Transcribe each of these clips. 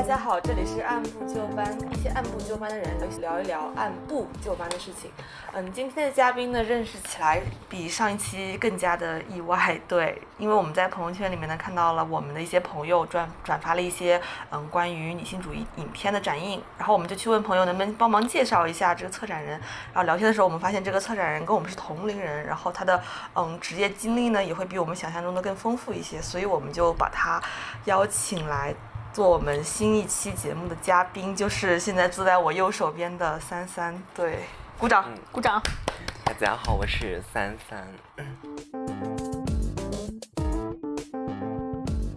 大家好，这里是按部就班，一些按部就班的人聊一聊按部就班的事情。嗯，今天的嘉宾呢，认识起来比上一期更加的意外，对，因为我们在朋友圈里面呢看到了我们的一些朋友转转发了一些嗯关于女性主义影片的展映，然后我们就去问朋友能不能帮忙介绍一下这个策展人。然后聊天的时候，我们发现这个策展人跟我们是同龄人，然后他的嗯职业经历呢也会比我们想象中的更丰富一些，所以我们就把他邀请来。做我们新一期节目的嘉宾，就是现在坐在我右手边的三三。对，鼓掌，鼓掌。大家好，我是三三。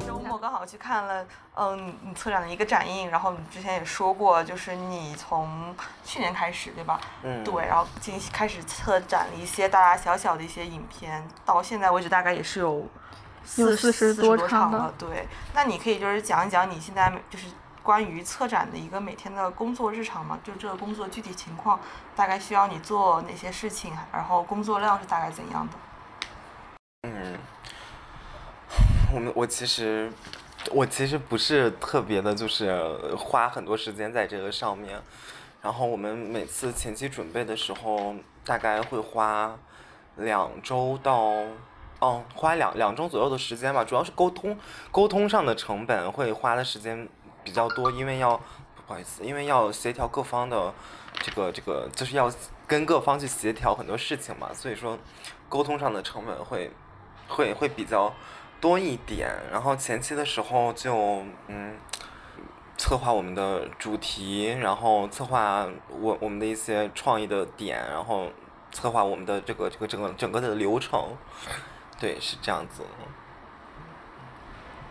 周末刚好去看了，嗯，你策展的一个展映，然后你之前也说过，就是你从去年开始，对吧？嗯。对，然后进开始策展了一些大大小小的一些影片，到现在为止大概也是有。四四十多场了，对。那你可以就是讲一讲你现在就是关于策展的一个每天的工作日常吗？就这个工作具体情况，大概需要你做哪些事情，然后工作量是大概怎样的？嗯，我们我其实我其实不是特别的，就是花很多时间在这个上面。然后我们每次前期准备的时候，大概会花两周到。哦，花两两周左右的时间吧，主要是沟通，沟通上的成本会花的时间比较多，因为要不好意思，因为要协调各方的这个这个，就是要跟各方去协调很多事情嘛，所以说沟通上的成本会会会比较多一点。然后前期的时候就嗯，策划我们的主题，然后策划我我们的一些创意的点，然后策划我们的这个这个整个整个的流程。对，是这样子。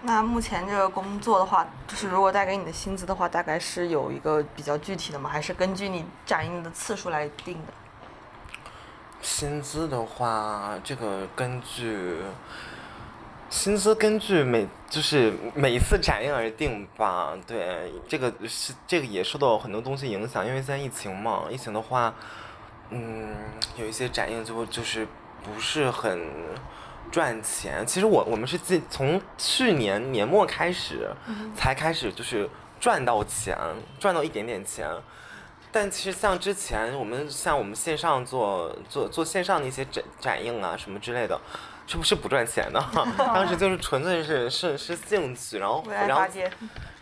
那目前这个工作的话，就是如果带给你的薪资的话，大概是有一个比较具体的吗？还是根据你展映的次数来定的？薪资的话，这个根据薪资根据每就是每一次展映而定吧。对，这个是这个也受到很多东西影响，因为现在疫情嘛，疫情的话，嗯，有一些展映就就是不是很。赚钱，其实我我们是自从去年年末开始，才开始就是赚到钱，赚到一点点钱。但其实像之前我们像我们线上做做做线上的一些展展映啊什么之类的，是不是不赚钱的？当时就是纯粹是是是兴趣，然后然后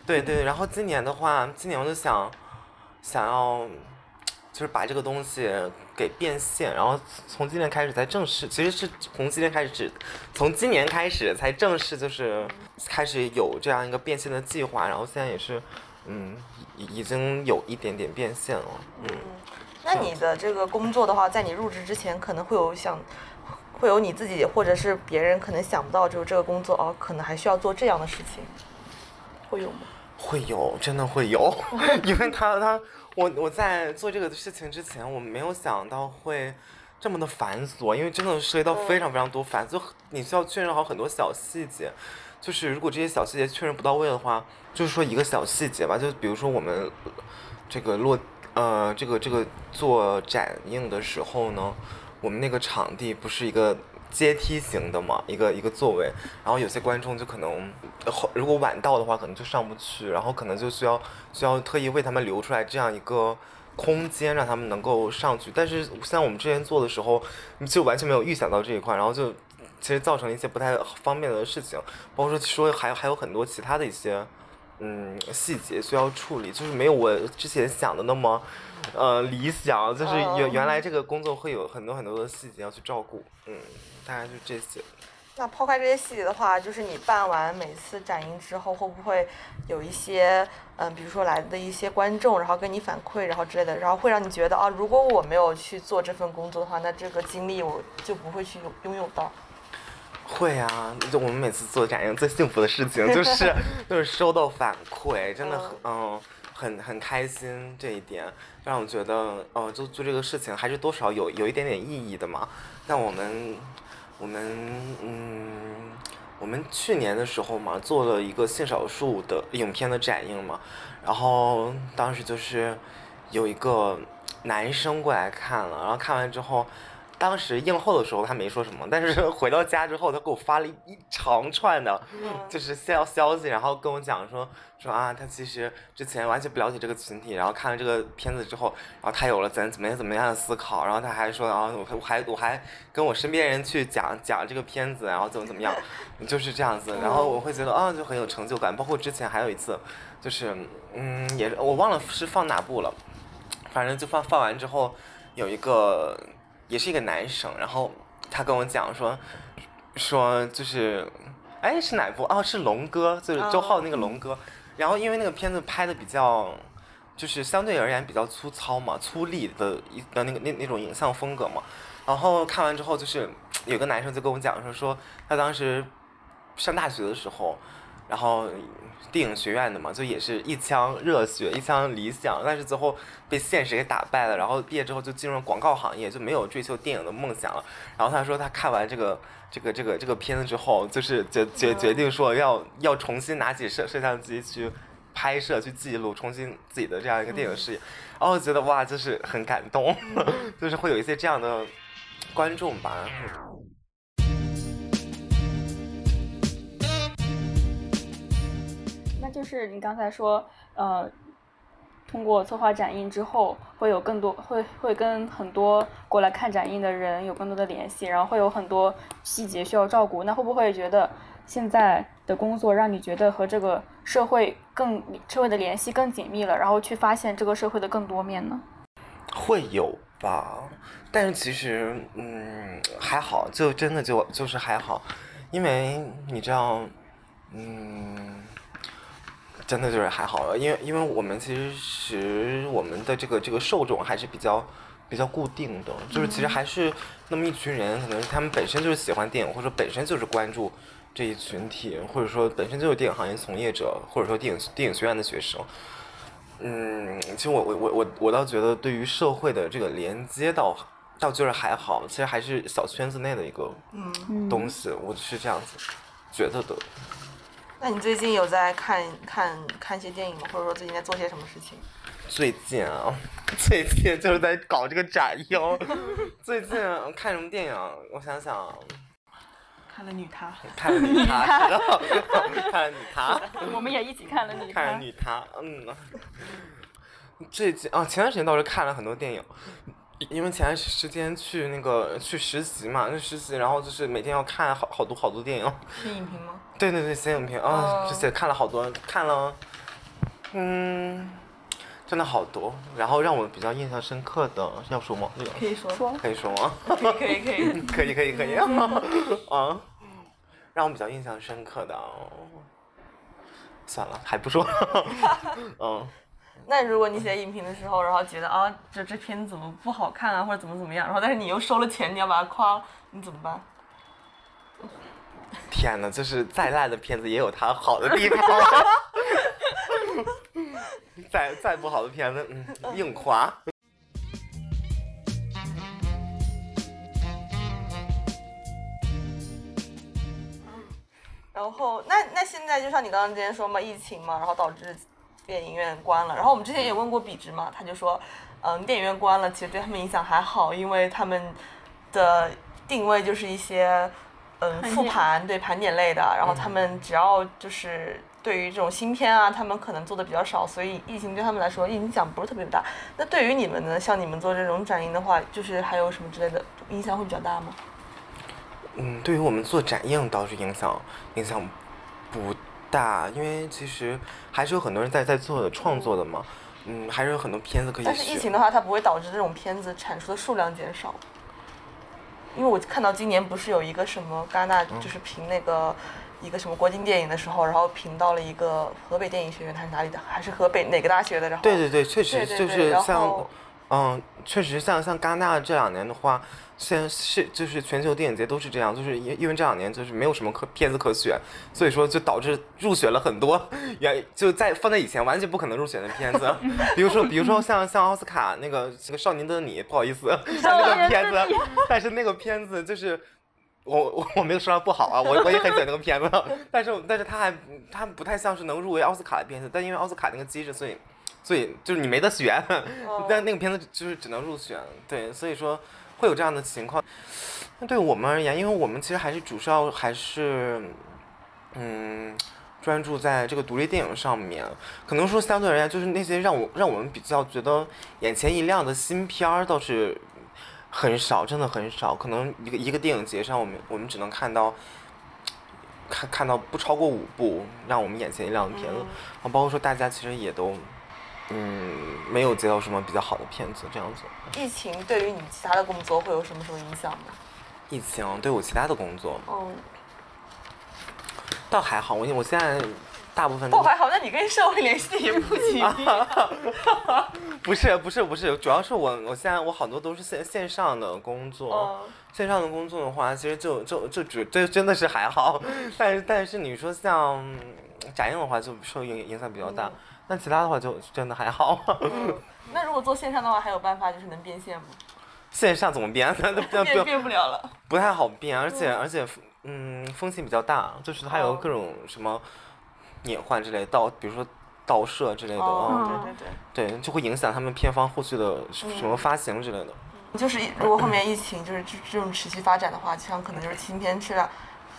对对，然后今年的话，今年我就想想要。就是把这个东西给变现，然后从今年开始才正式，其实是从今年开始，从今年开始才正式就是开始有这样一个变现的计划，然后现在也是，嗯，已已经有一点点变现了，嗯。那你的这个工作的话，在你入职之前，可能会有想，会有你自己或者是别人可能想不到，就是这个工作哦，可能还需要做这样的事情，会有吗？会有，真的会有，因为他他。我我在做这个事情之前，我没有想到会这么的繁琐，因为真的涉及到非常非常多繁，就你需要确认好很多小细节，就是如果这些小细节确认不到位的话，就是说一个小细节吧，就比如说我们这个落呃这个这个做展映的时候呢，我们那个场地不是一个。阶梯型的嘛，一个一个座位，然后有些观众就可能，如果晚到的话，可能就上不去，然后可能就需要需要特意为他们留出来这样一个空间，让他们能够上去。但是像我们之前做的时候，就完全没有预想到这一块，然后就其实造成了一些不太方便的事情，包括说说还还有很多其他的一些嗯细节需要处理，就是没有我之前想的那么。呃，理想就是原原来这个工作会有很多很多的细节要去照顾，嗯，大概就这些。那抛开这些细节的话，就是你办完每次展映之后，会不会有一些嗯，比如说来的一些观众，然后跟你反馈，然后之类的，然后会让你觉得啊，如果我没有去做这份工作的话，那这个经历我就不会去拥有到。会啊，就我们每次做展映最幸福的事情就 是就是收到反馈，真的很嗯。很很开心这一点，让我觉得，哦，就做这个事情还是多少有有一点点意义的嘛。但我们，我们，嗯，我们去年的时候嘛，做了一个性少数的影片的展映嘛，然后当时就是有一个男生过来看了，然后看完之后，当时映后的时候他没说什么，但是 回到家之后，他给我发了一一长串的，就是消消息，然后跟我讲说说啊，他其实之前完全不了解这个群体，然后看了这个片子之后，然后他有了怎怎么样怎么样的思考，然后他还说啊，我我还我还跟我身边人去讲讲这个片子，然后怎么怎么样，就是这样子，然后我会觉得啊，就很有成就感。包括之前还有一次，就是嗯，也我忘了是放哪部了，反正就放放完之后，有一个也是一个男生，然后他跟我讲说说就是，哎是哪部？哦是龙哥，就是周浩那个龙哥。然后因为那个片子拍的比较，就是相对而言比较粗糙嘛，粗粝的一的那个那那种影像风格嘛。然后看完之后，就是有个男生就跟我讲说说他当时上大学的时候，然后电影学院的嘛，就也是一腔热血，一腔理想，但是最后被现实给打败了。然后毕业之后就进入了广告行业，就没有追求电影的梦想了。然后他说他看完这个这个这个这个片子之后，就是决决决定说要要重新拿起摄摄像机去拍摄、去记录，重新自己的这样一个电影事业。然后觉得哇，就是很感动，就是会有一些这样的观众吧。就是你刚才说，呃，通过策划展映之后，会有更多会会跟很多过来看展映的人有更多的联系，然后会有很多细节需要照顾。那会不会觉得现在的工作让你觉得和这个社会更社会的联系更紧密了，然后去发现这个社会的更多面呢？会有吧，但是其实嗯还好，就真的就就是还好，因为你知道，嗯，真的就是还好，因为因为我们其实我们的这个这个受众还是比较比较固定的，就是其实还是那么一群人，可能他们本身就是喜欢电影，或者说本身就是关注这一群体，或者说本身就是电影行业从业者，或者说电影电影学院的学生。嗯，其实我我我我我倒觉得对于社会的这个连接到倒就是还好，其实还是小圈子内的一个嗯，东西，我是这样子觉得的。那你最近有在看看看一些电影吗？或者说最近在做些什么事情？最近啊，最近就是在搞这个展映。最近看什么电影？我想想，看了《女他》。看了女他，是的，看了女他。我们也一起看了你看了女他，嗯。最近啊，前段时间倒是看了很多电影，因为前段时间去那个去实习嘛，那实习，然后就是每天要看好好多好多电影。是影评吗？对 对对，写影评啊，哦这些看了好多，看了，嗯，真的好多。然后让我比较印象深刻的，要说吗？这个可以说。说可以说吗？可以可以。可以可 以可以，啊，让我比较印象深刻的，算了，还不说，嗯。那如果你写影评的时候，然后觉得啊，这这片子怎么不好看啊，或者怎么怎么样，然后但是你又收了钱，你要把它夸，你怎么办？天呐，就是再烂的片子也有它好的地方。再再不好的片子，嗯，硬夸。然后那那现在就像你刚刚之前说嘛，疫情嘛，然后导致电影院关了。然后我们之前也问过比直嘛，他就说，嗯，电影院关了，其实对他们影响还好，因为他们的定位就是一些嗯复盘对盘点类的，然后他们只要就是。对于这种新片啊，他们可能做的比较少，所以疫情对他们来说影响不是特别大。那对于你们呢？像你们做这种展映的话，就是还有什么之类的影响会比较大吗？嗯，对于我们做展映倒是影响影响不大，因为其实还是有很多人在在做的创作的嘛，嗯，还是有很多片子可以但是疫情的话，它不会导致这种片子产出的数量减少。因为我看到今年不是有一个什么戛纳，嗯就是评那个一个什么国际电影的时候，然后评到了一个河北电影学院，还是哪里的，还是河北哪个大学的？然后对对对，确实就是像嗯，确实像像戛纳这两年的话，现在是就是全球电影节都是这样，就是因因为这两年就是没有什么可片子可选，所以说就导致入选了很多原就在放在以前完全不可能入选的片子，比如说比如说像像奥斯卡那个这个少年的你，不好意思，像那个片子，但是那个片子就是。我我我没有说它不好啊，我我也很喜欢那个片子，但是但是它还它不太像是能入围奥斯卡的片子，但因为奥斯卡那个机制，所以所以就是你没得选，但那个片子就是只能入选，对，所以说会有这样的情况。那对我们而言，因为我们其实还是主要还是，嗯，专注在这个独立电影上面。可能说相对而言，就是那些让我让我们比较觉得眼前一亮的新片儿倒是很少，真的很少。可能一个一个电影节上，我们我们只能看到。看看到不超过五部让我们眼前一亮的片子，然后包括说大家其实也都，嗯，没有接到什么比较好的片子这样子。疫情对于你其他的工作会有什么什么影响吗？疫情对我其他的工作，嗯，倒还好。我我现在大部分倒还好，那你跟社会联系也不紧密。不是不是不是，主要是我我现在我好多都是线线上的工作。线上的工作的话，其实就就就只这真的是还好，但是但是你说像展映的话，就受影影响比较大。那其他的话就真的还好。那如果做线上的话，还有办法就是能变现吗？线上怎么变？那变变变不了了。不太好变，而且而且嗯风险比较大，就是它有各种什么隐患之类盗，比如说盗摄之类的，对对对，对就会影响他们片方后续的什么发行之类的。就是如果后面疫情就是这这种持续发展的话，像可能就是新片质量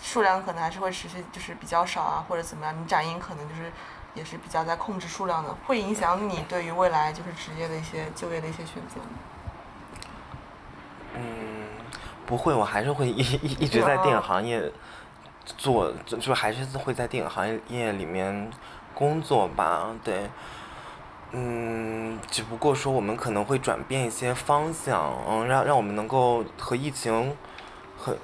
数量可能还是会持续就是比较少啊，或者怎么样，你展映可能就是也是比较在控制数量的，会影响你对于未来就是职业的一些就业的一些选择。嗯，不会，我还是会一一一直在电影行业做，就就还是会在电影行业里面工作吧，对。嗯，只不过说我们可能会转变一些方向，嗯，让让我们能够和疫情，和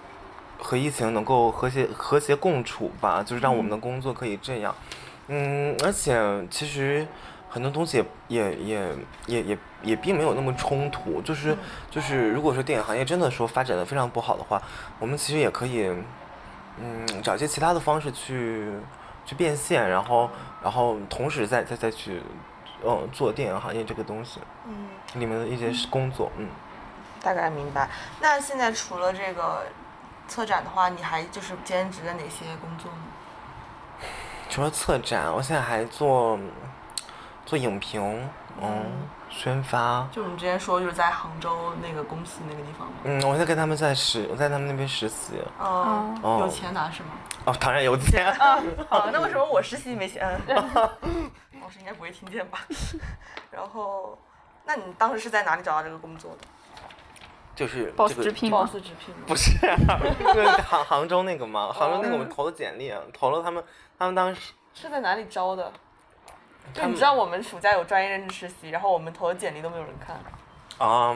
和疫情能够和谐和谐共处吧，就是让我们的工作可以这样。嗯，而且其实很多东西也也也也也也并没有那么冲突，就是就是如果说电影行业真的说发展的非常不好的话，我们其实也可以，嗯，找一些其他的方式去去变现，然后然后同时再再再去。嗯，做电影行业这个东西，嗯，里面的一些工作，嗯，大概明白。那现在除了这个策展的话，你还就是兼职的哪些工作呢？除了策展，我现在还做做影评，嗯，宣发。就我们之前说，就是在杭州那个公司那个地方吗？嗯，我在跟他们在实，我在他们那边实习。哦，有钱拿是吗？哦，当然有钱。好，那为什么我实习没钱？老师应该不会听见吧？然后，那你当时是在哪里找到这个工作的？就是，boss 直聘，boss 直聘不是，就是杭杭州那个吗？杭州那个我们投的简历，投了他们，他们当时是在哪里招的？就你知道我们暑假有专业任职实习，然后我们投的简历都没有人看。啊，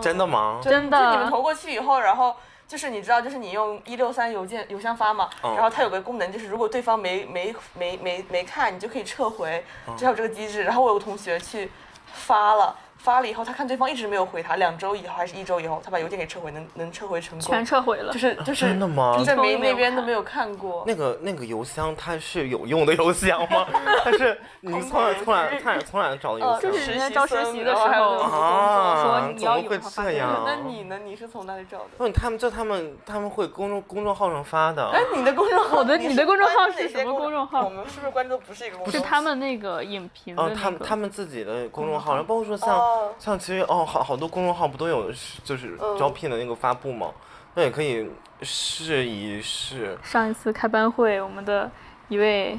真的吗？真的。就你们投过去以后，然后。就是你知道，就是你用一六三邮件邮箱发嘛，然后它有个功能，就是如果对方没没没没没看，你就可以撤回，就有这个机制。然后我有个同学去发了。发了以后，他看对方一直没有回他，两周以后还是一周以后，他把邮件给撤回，能能撤回成功，全撤回了，就是就是真的吗？证明那边都没有看过。那个那个邮箱它是有用的邮箱吗？它是 你从来从来从哪从来找的邮箱？就是人家招实习的时候啊，说怎么会这样？那你呢？你是从哪里找的？不，他们就他们他们会公众公众号上发的。哎，你的公众号的你的公众号是什么公众号？我们是不是关注不是一个公众号？是他们那个影评的那个。他们他们自己的公众号，然后包括说像像其实。哦，好好多公众号不都有就是招聘的那个发布吗？那也可以试一试。上一次开班会，我们的一位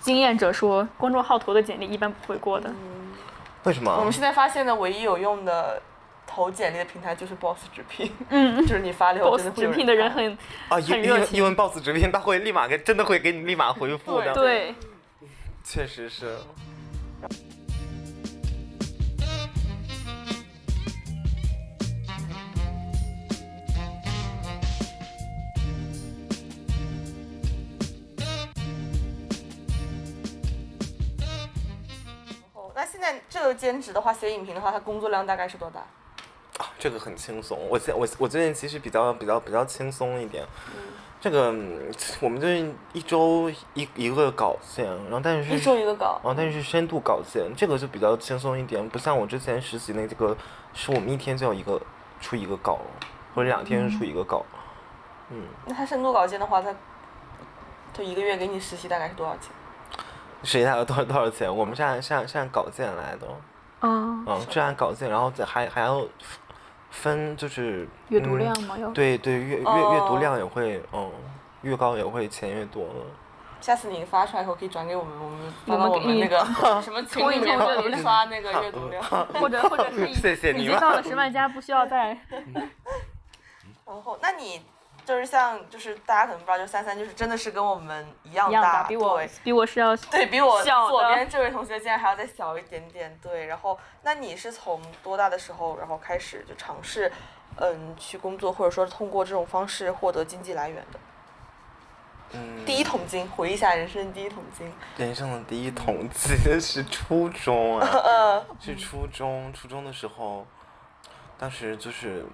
经验者说，公众号投的简历一般不会过的。为什么？我们现在发现的唯一有用的投简历的平台就是 Boss 直聘。嗯，就是你发了后真的直聘的人很啊，因为因为 Boss 直聘他会立马给真的会给你立马回复的。对，确实是。现在这个兼职的话，写影评的话，它工作量大概是多大？啊，这个很轻松。我现我我最近其实比较比较比较轻松一点。嗯。这个我们最近一周一一个稿件，然后但是一周一个稿。啊，但是深度稿件，这个就比较轻松一点，不像我之前实习那这个，是我们一天就要一个出一个稿，或者两天出一个稿。嗯。那他深度稿件的话，他他一个月给你实习大概是多少钱？实习大概多少多少钱？我们是按是按是按稿件来的，嗯，是按稿件，然后再还还要分就是阅读嗯量吗？要对对，阅阅阅读哦量也会嗯，越高也会钱越多了。下次你发出来以后可以转给我们，我们发我们给你到我们那个 什么群里面，我们刷那个阅读量。或者 或者可以，谢谢你们你到了十万加，不需要再 然后，那你就是像就是大家可能不知道，就三三就是真的是跟我们一样大，比我比我是要对比我左边这位同学竟然还要再小一点点，对。然后，那你是从多大的时候，然后开始就尝试，嗯，去工作，或者说通过这种方式获得经济来源的？嗯，第一桶金，回忆一下人生第一桶金。人生的第一桶金 是初中啊，呃，是初中，初中的时候，当时就是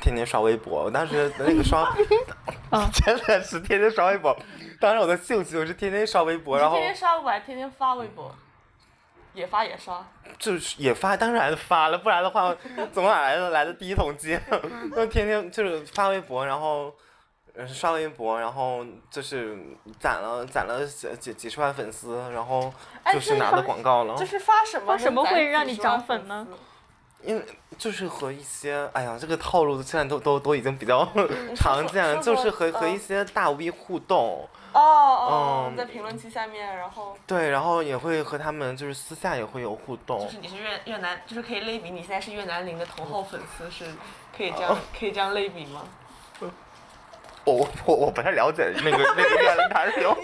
天天刷微博，我当时那个刷，嗯 真的是天天刷微博。当时我的兴趣就是天天刷微博，然后天天刷微博，还天天发微博，也发也刷。就是也发，当然发了，不然的话怎么来的来的第一桶金？就天天就是发微博，然后。呃刷微博，然后就是攒了攒了几几几十万粉丝，然后哎就是拿的广告了。就是发什么发什么会让你涨粉呢丝？因为就是和一些，哎呀，这个套路现在都都都已经比较常见了，就是和说和一些大 V 互动，哦哦，嗯在评论区下面，然后对，然后也会和他们就是私下也会有互动就，是你是越越南，就是可以类比你现在是越南林的头号粉丝，是可以这样 可以这样类比吗？我我我不太了解那个那个越南男友，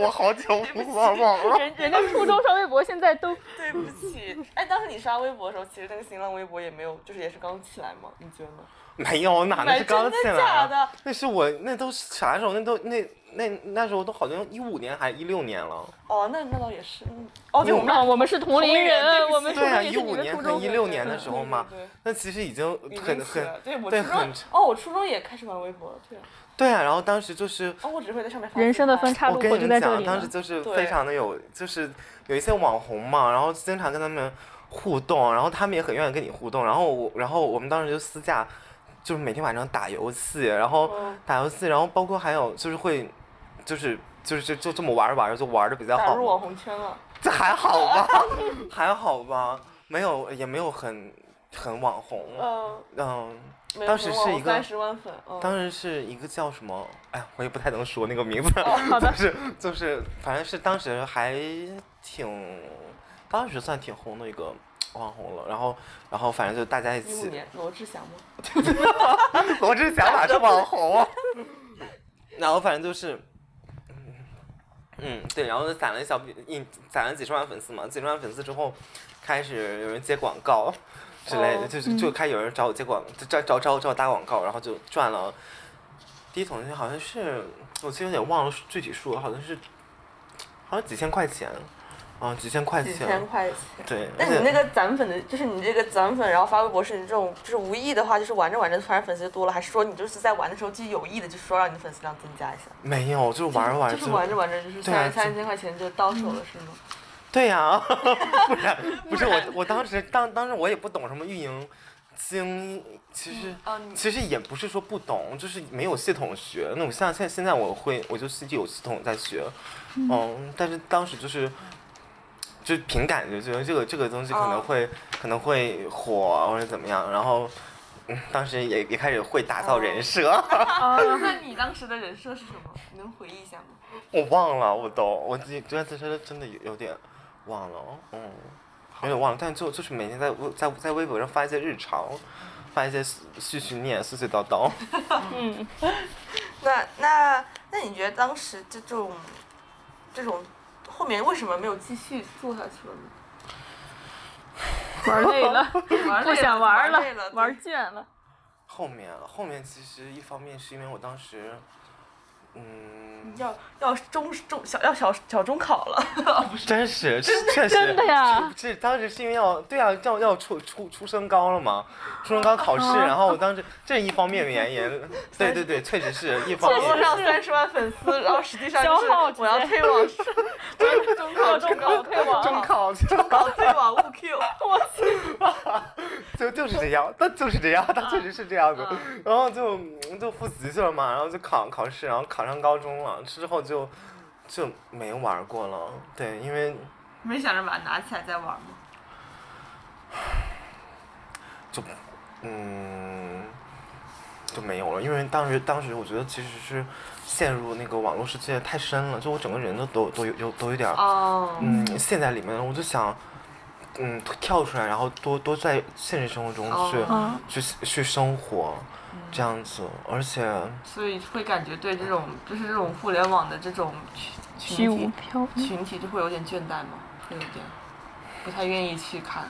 我好久不忘忘了。人人家初中刷微博，现在都 对不起，哎，当时你刷微博的时候，其实那个新浪微博也没有，就是也是刚起来嘛，你觉得呢？没有，哪那是刚起真的来啊？假的？那是我那都是啥时候？那都那那那时候都好像一五年还一六年了。哦，那那倒也是，嗯哦，对，我们啊，我们是同龄人我们对啊，一五年们初一六年的时候嘛那其实已经很很对，我对初中很哦，我初中也开始玩微博了，对啊，对啊，然后当时就是哦，我只会在上面人生的分岔我跟路口就在这你们讲，里。当时就是非常的有，就是有一些网红嘛，然后经常跟他们互动，然后他们也很愿意跟你互动，然后我，然后我们当时就私下，就是每天晚上打游戏，然后嗯打游戏，然后包括还有就是会，就是就是就就这么玩着玩着就玩的比较好打入，网红圈了。这还好吧，还好吧，没有也没有很很网红，嗯，嗯。当时是一个三十万粉，嗯，当时是一个叫什么，哎，我也不太能说那个名字，好的 就是就是，反正是当时还挺，当时算挺红的一个网红了。然后然后反正就大家一起，罗志祥吗？罗志祥哪是网红？然后反正就是，嗯嗯，对，然后就攒了一小笔，一攒了几十万粉丝嘛，几十万粉丝之后，开始有人接广告之类的，哦就是就开始有人找我接广，就找找找我找我打广告，然后就赚了。第一桶金好像是，我其实有点忘了具体数了，好像是，好像几千块钱，啊，几千块钱几钱，千块钱。对。那你那个攒粉的，就是你这个攒粉，然后发微博是你这种，就是无意的话，就是玩着玩着突然粉丝就多了，还是说你就是在玩的时候就有意的，就是说让你粉丝量增加一下？没有，就是玩着玩着就是玩着玩着就是三三千块钱就到手了，是吗？对 呀、不然不是我，我当时当当时我也不懂什么运营经，其实、其实也不是说不懂，就是没有系统学。那种像现现在我会，我就自己有系统在学，嗯，但是当时就是。就凭感觉，觉得这个这个东西可能哦会、可能会火或者怎么样，然后，嗯，当时也也开始会打造人设，啊，那你当时的人设是什么？你能回忆一下吗？我忘了，我都我自己真的真的真的有有点忘了，嗯，有点忘了，但就就是每天在微在在微博上发一些日常，发一些絮絮念、碎碎叨叨。嗯，那那那你觉得当时这种这种后面为什么没有继续做下去了呢？玩累了，不想玩累了，玩倦了。后面后面其实一方面是因为我当时，嗯，要要中中小要小小中考了，不是？真是是确实真的呀是是当时是因为要对啊要要出出出升高了嘛，初升高考试，然后我当时这是一方面原因，对对对，确实是一方网络面。上三十万粉丝，然后实际上 就是我要接推网中中考中考退网中考中考推网误 Q，就就是这样，他就是这样，他确实是这样子。然后就嗯就复习去了嘛，然后就考考试，然后考上高中了，之后就就没玩过了。对，因为没想着把它拿起来再玩吗？嗯，就没有了，因为当时当时我觉得其实是陷入那个网络世界太深了，就我整个人都都都有有都有点儿哦，嗯陷在里面了，我就想嗯跳出来，然后多多在现实生活中去、哦去去生活，这样子，而且所以会感觉对这种就是这种互联网的这种群虚无群体缥缈。群体就会有点倦怠吗？会有点不太愿意去看。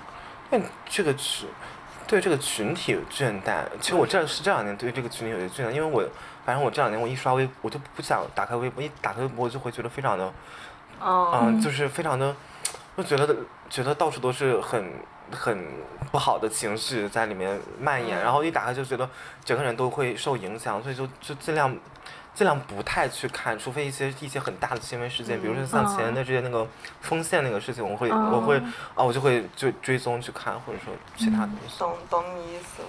但这个群对这个群体有倦怠，其实我这是这两年对这个群体有些倦怠，因为我反正我这两年我一刷微，我就不想打开微博，一打开微博我就会觉得非常的，哦，嗯，就是非常的，就觉得觉得到处都是很很不好的情绪在里面蔓延，嗯然后一打开就觉得整个人都会受影响，所以就就尽量。尽量不太去看，除非一些一些很大的新闻事件，比如说像前段时间那个丰县那个事情，我会我会哦啊，我就会就追踪去看，或者说其他东西。懂懂你意思了。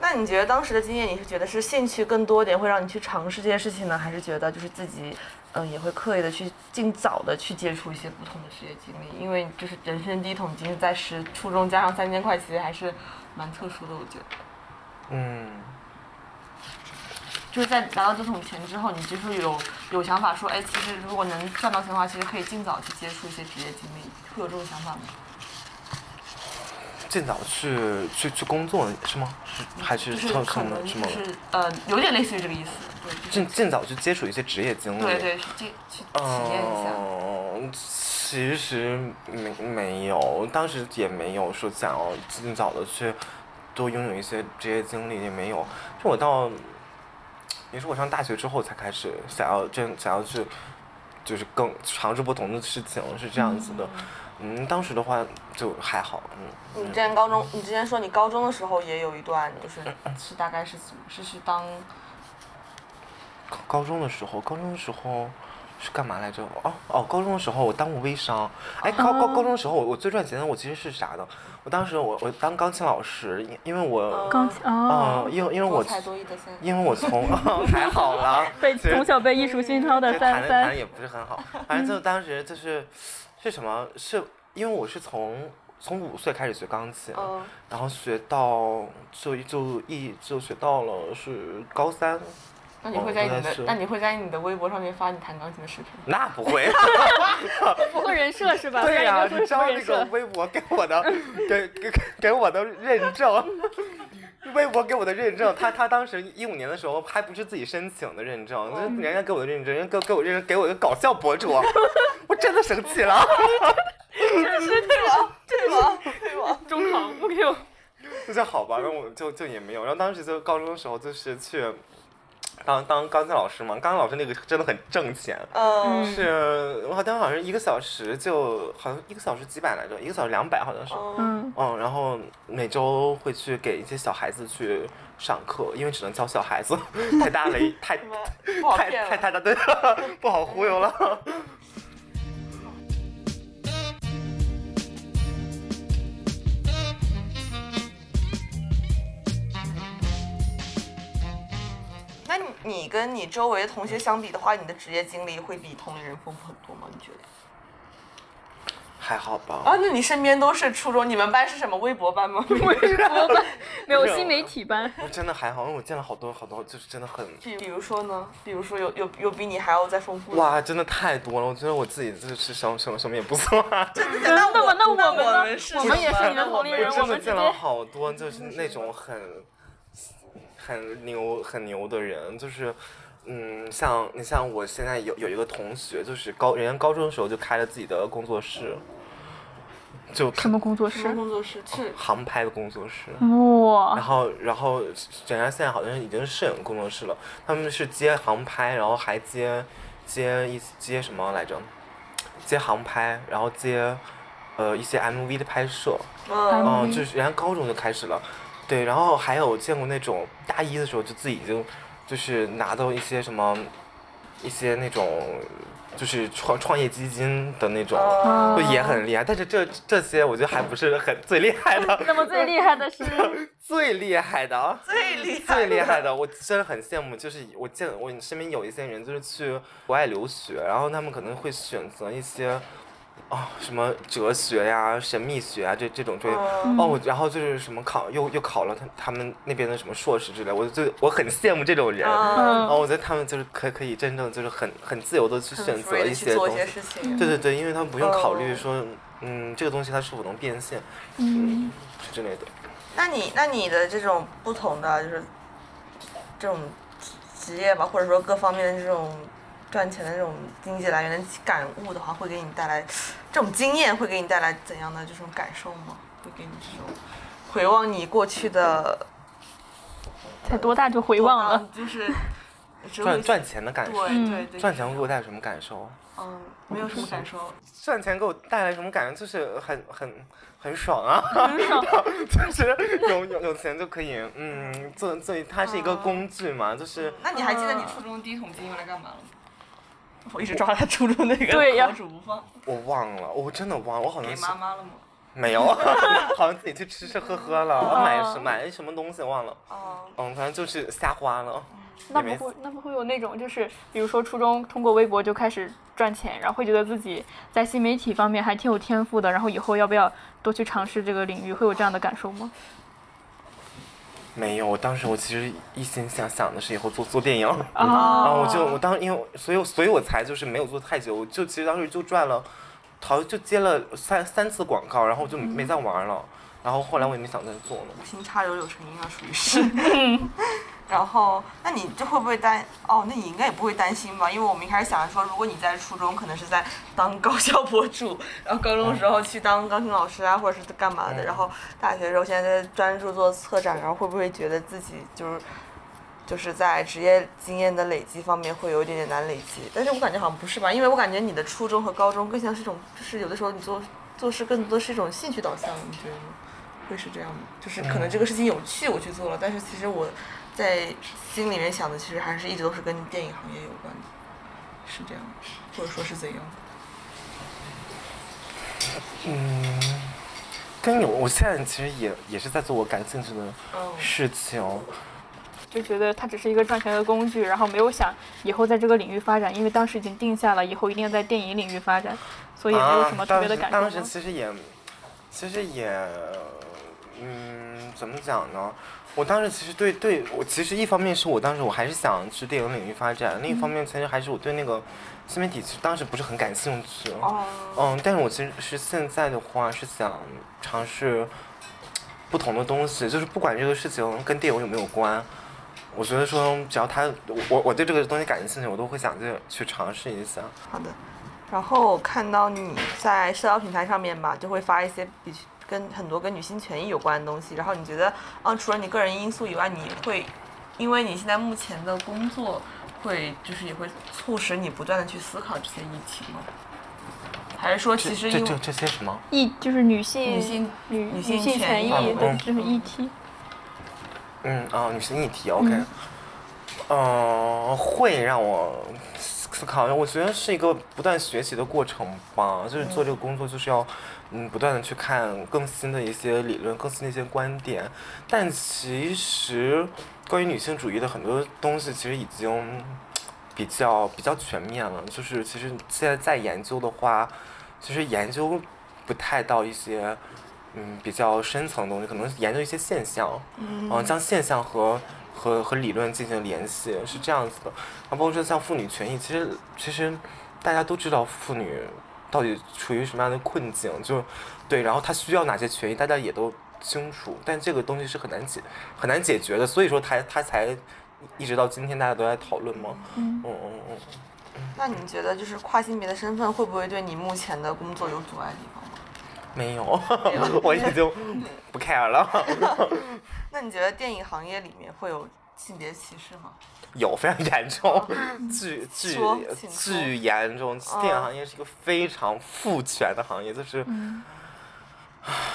那你觉得当时的经验，你是觉得是兴趣更多点会让你去尝试这些事情呢，还是觉得就是自己，嗯，也会刻意的去尽早的去接触一些不同的职业经历？因为就是人生第一桶金在十初中加上三千块，其实还是蛮特殊的，我觉得。嗯，就是在拿到这桶钱之后，你就是有有想法说，哎，其实如果能赚到钱的话，其实可以尽早去接触一些职业经历，会有这种想法吗？尽早去去去工作是吗？是还是就是什么什么？就是呃，有点类似于这个意思，对，尽尽早去接触一些职业经历。对对，去去去体验一下。嗯，其实没没有，当时也没有说想要尽早的去多拥有一些职业经历，也没有。就我到，也是我上大学之后才开始想要真想要去，就是更尝试不同的事情，是这样子的。嗯，当时的话就还好，嗯。你之前高中，你之前说你高中的时候也有一段，就是 是大概是怎么是去当高高中的时候，高中的时候是干嘛来着？哦哦，高中的时候我当过微商。哎，高高高中的时候我我最赚钱的我其实是啥的？我当时我我当钢琴老师，因因为我钢琴哦嗯，，因为因为我多才多艺的三？因为我从 还好啦，被从小被艺术熏陶的三三，的弹的也不是很好，反正就当时就是是什么？是因为我是从从五岁开始学钢琴，嗯，然后学到就就一就学到了是高三。那你会在你的那你会在你的微博上面发你弹钢琴的视频吗？那不会。不会人设是吧？对呀、知道那个微博给我的，给给给给我的认证，微博给我的认证，他他当时一五年的时候还不是自己申请的认证，就是人家给我的认证，人家给给我认证，给我一个搞笑博主，我真的生气了。对吗？对吗？中考不给我。那就好吧，然后我就就也没有，然后当时就高中的时候就是去当当钢琴老师嘛，钢琴老师那个真的很挣钱。嗯是，我好像好像一个小时就好像一个小时几百来着，一个小时两百好像是。嗯，嗯，嗯，然后每周会去给一些小孩子去上课，因为只能教小孩子，太大了，太不好太？太太大对，不好忽悠了。那你你跟你周围的同学相比的话，你的职业经历会比同龄人丰富很多吗？你觉得？还好吧。啊，那你身边都是初中，你们班是什么微博班吗？微博班 没有新媒体班，我真的还好，因为我见了好多好多，就是真的很，比比如说呢？比如说有有有比你还要再丰富的？哇，真的太多了。我觉得我自己就是什么什么什么也不算。那么那我那们？我们是我们也是你们同龄人，我真的见了好多，就是那种很很牛很牛的人，就是。嗯，像你像我现在有有一个同学，就是高人家高中的时候就开了自己的工作室，就什么工作什么室？工作室？是航拍的工作室。哇然，后，然后人家现在好像已经是摄影工作室了，他们是接航拍，然后还接接一接什么来着？接航拍，然后接呃一些 MV 的拍摄，嗯嗯，就是人家高中就开始了，对，然后还有见过那种大一的时候就自己就就是拿到一些什么一些那种就是创创业基金的那种，哦就也很厉害，但是这这些我觉得还不是很 最厉害的。那么最厉害的是，最厉害的，最厉害最厉害的，我真的很羡慕。就是我见我身边有一些人，就是去国外留学，然后他们可能会选择一些，哦，什么哲学呀、神秘学啊，这这种专业。嗯哦，然后就是什么考又又考了他他们那边的什么硕士之类，我就我很羡慕这种人。嗯哦，我觉得他们就是可可以真正就是很很自由的去选择一去做一些些东西。事情。对对对，因为他们不用考虑哦说，嗯，这个东西它是否能变现，嗯，是之类的。那你那你的这种不同的就是这种职业吧，或者说各方面的这种赚钱的这种经济来源的感悟的话，会给你带来这种经验，会给你带来怎样的这种感受吗？会给你这种回望你过去的才多大就回望了。，就是 赚赚钱的感受，对嗯对对，赚钱会给我带来什么感受？嗯，没有什么感受。赚钱给我带来什么感觉？就是很很很爽啊！很爽 就是有有有钱就可以，嗯，做做，它是一个工具嘛，就是那你还记得你初中第一桶金用来干嘛了吗？我一直抓他初中那个对呀不放，我忘了，我真的忘了，我好像是妈妈了吗？没有，好像自己去吃吃喝喝了，我买什买了什么东西忘了，哦，嗯，反正就是瞎花了。那不会，那不会有那种就是，比如说初中通过微博就开始赚钱，然后会觉得自己在新媒体方面还挺有天赋的，然后以后要不要多去尝试这个领域，会有这样的感受吗？没有，我当时我其实一心想想的是以后做做电影，啊啊，我就我当因为所以所以我才就是没有做太久，我就其实当时就赚了，好像就接了三三次广告，然后我就没再玩了，然后后来我也没想再做了。无心插柳柳成荫啊，属于是。然后，那你这会不会担？哦，那你应该也不会担心吧？因为我们一开始想着说，如果你在初中可能是在当高校博主，然后高中的时候去当钢琴老师啊，或者是干嘛的，嗯然后大学的时候现在在专注做策展，然后会不会觉得自己就是就是在职业经验的累积方面会有一点点难累积？但是我感觉好像不是吧？因为我感觉你的初中和高中更像是一种，就是有的时候你做做事更多是一种兴趣导向，你觉得吗？会是这样吗？就是可能这个事情有趣，我去做了，但是其实我在心里面想的，其实还是一直都是跟电影行业有关的，是这样，或者说是怎样？嗯，跟你我现在其实也也是在做我感兴趣的嗯，事情，就觉得它只是一个赚钱的工具，然后没有想以后在这个领域发展，因为当时已经定下了以后一定要在电影领域发展，所以没有什么特别的感受啊当当时其实也，其实也，嗯，怎么讲呢？我当时其实对对我其实一方面是我当时我还是想去电影领域发展，另一方面其实还是我对那个新媒体其实当时不是很感兴趣。哦，嗯，但是我其实是现在的话是想尝试不同的东西，就是不管这个事情跟电影有没有关，我觉得说只要他我我对这个东西感兴趣，我都会想去去尝试一下。好的。然后我看到你在社交平台上面吧，就会发一些比跟很多跟女性权益有关的东西。然后你觉得，嗯，除了你个人因素以外，你会因为你现在目前的工作，会就是也会促使你不断的去思考这些议题吗？还是说其实因为这这这些什么？议就是女性女性女女性性权益权益嗯的这种议题，嗯啊，女性议题，OK，嗯呃，会让我思考，我觉得是一个不断学习的过程吧。就是做这个工作，就是要嗯不断的去看更新的一些理论、更新的一些观点。但其实关于女性主义的很多东西，其实已经比较比较全面了。就是其实现在在研究的话，其实研究不太到一些。嗯，比较深层的东西，可能研究一些现象，嗯，将现象和和和理论进行联系，是这样子的。那包括说像妇女权益，其实其实大家都知道妇女到底处于什么样的困境，就对，然后他需要哪些权益，大家也都清楚，但这个东西是很难解很难解决的，所以说他他才一直到今天大家都在讨论嘛。嗯嗯嗯嗯，那你觉得就是跨性别的身份会不会对你目前的工作有阻碍的地方吗？没有，我已经不 care 了。那你觉得电影行业里面会有性别歧视吗？有非常严重，巨巨巨严重。嗯电影行业是一个非常父权的行业，就是嗯